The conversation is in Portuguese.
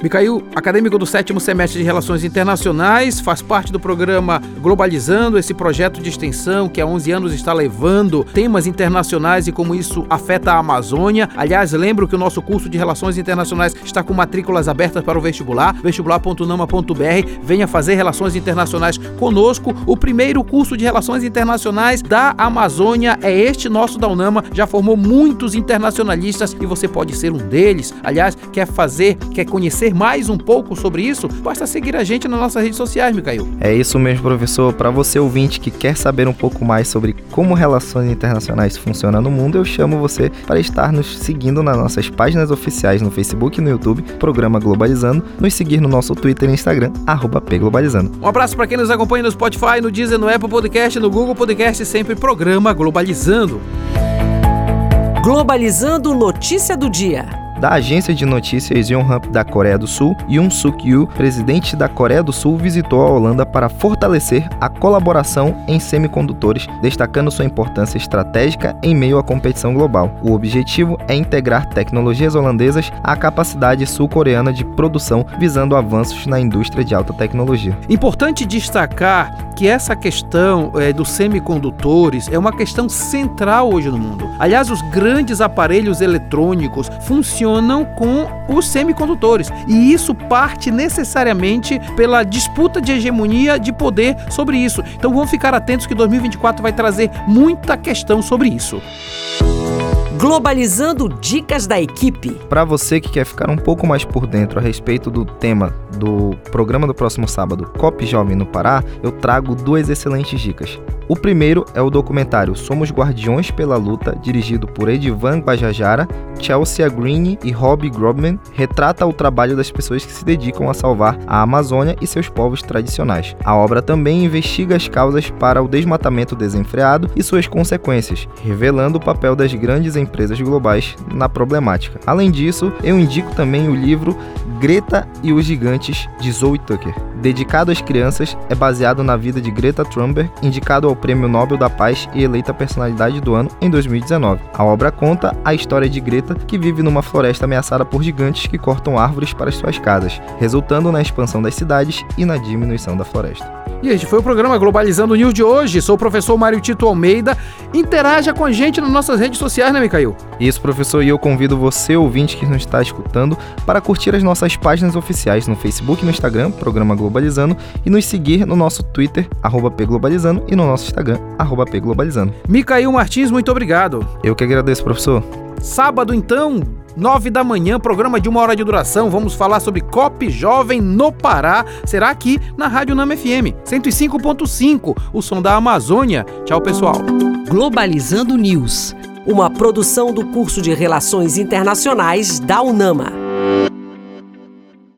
Micael, acadêmico do sétimo semestre de Relações Internacionais, faz parte do programa Globalizando, esse projeto de extensão que há 11 anos está levando temas internacionais e como isso afeta a Amazônia. Aliás, lembro que o nosso curso de Relações Internacionais está com matrículas abertas para o vestibular, vestibular.nama.br. Venha fazer Relações Internacionais conosco. O primeiro curso de Relações Internacionais da Amazônia é este nosso da Unama. Já formou muitos internacionalistas e você pode ser um deles. Aliás, quer fazer, quer conhecer saber mais um pouco sobre isso, basta seguir a gente nas nossas redes sociais, Micael. É isso mesmo, professor. Para você ouvinte que quer saber um pouco mais sobre como relações internacionais funcionam no mundo, eu chamo você para estar nos seguindo nas nossas páginas oficiais no Facebook e no YouTube, Programa Globalizando, nos seguir no nosso Twitter e Instagram, arroba pglobalizando. Um abraço para quem nos acompanha no Spotify, no Deezer, no Apple Podcast, no Google Podcast, sempre Programa Globalizando. Globalizando notícia do dia da agência de notícias Yonhap da Coreia do Sul, Yoon Suk-yeol, presidente da Coreia do Sul, visitou a Holanda para fortalecer a colaboração em semicondutores, destacando sua importância estratégica em meio à competição global. O objetivo é integrar tecnologias holandesas à capacidade sul-coreana de produção, visando avanços na indústria de alta tecnologia. Importante destacar que essa questão é, dos semicondutores é uma questão central hoje no mundo. Aliás, os grandes aparelhos eletrônicos funcionam funcionam com os semicondutores. E isso parte necessariamente pela disputa de hegemonia de poder sobre isso. Então vamos ficar atentos que 2024 vai trazer muita questão sobre isso. Globalizando dicas da equipe. Para você que quer ficar um pouco mais por dentro a respeito do tema do programa do próximo sábado, COP Jovem no Pará, eu trago duas excelentes dicas. O primeiro é o documentário Somos Guardiões pela Luta, dirigido por Edivan Bajajara, Chelsea Green e Robbie Grobman, retrata o trabalho das pessoas que se dedicam a salvar a Amazônia e seus povos tradicionais. A obra também investiga as causas para o desmatamento desenfreado e suas consequências, revelando o papel das grandes empresas globais na problemática. Além disso, eu indico também o livro Greta e os Gigantes de Zoe Tucker. Dedicado às crianças, é baseado na vida de Greta Thunberg, indicado ao Prêmio Nobel da Paz e eleita Personalidade do Ano em 2019. A obra conta a história de Greta, que vive numa floresta ameaçada por gigantes que cortam árvores para suas casas, resultando na expansão das cidades e na diminuição da floresta. E este foi o programa Globalizando News de hoje. Sou o professor Mário Tito Almeida. Interaja com a gente nas nossas redes sociais, né, Micael? Isso, professor, e eu convido você, ouvinte que nos está escutando, para curtir as nossas páginas oficiais no Facebook e no Instagram, Programa Globalizando, e nos seguir no nosso Twitter, arroba pglobalizando, e no nosso Instagram, arroba pglobalizando. Micael Martins, muito obrigado. Eu que agradeço, professor. Sábado, então, 9 da manhã, programa de uma hora de duração. Vamos falar sobre COP Jovem no Pará. Será aqui na Rádio Nama FM 105.5, o som da Amazônia. Tchau, pessoal. Globalizando News, uma produção do curso de Relações Internacionais da UNAMA.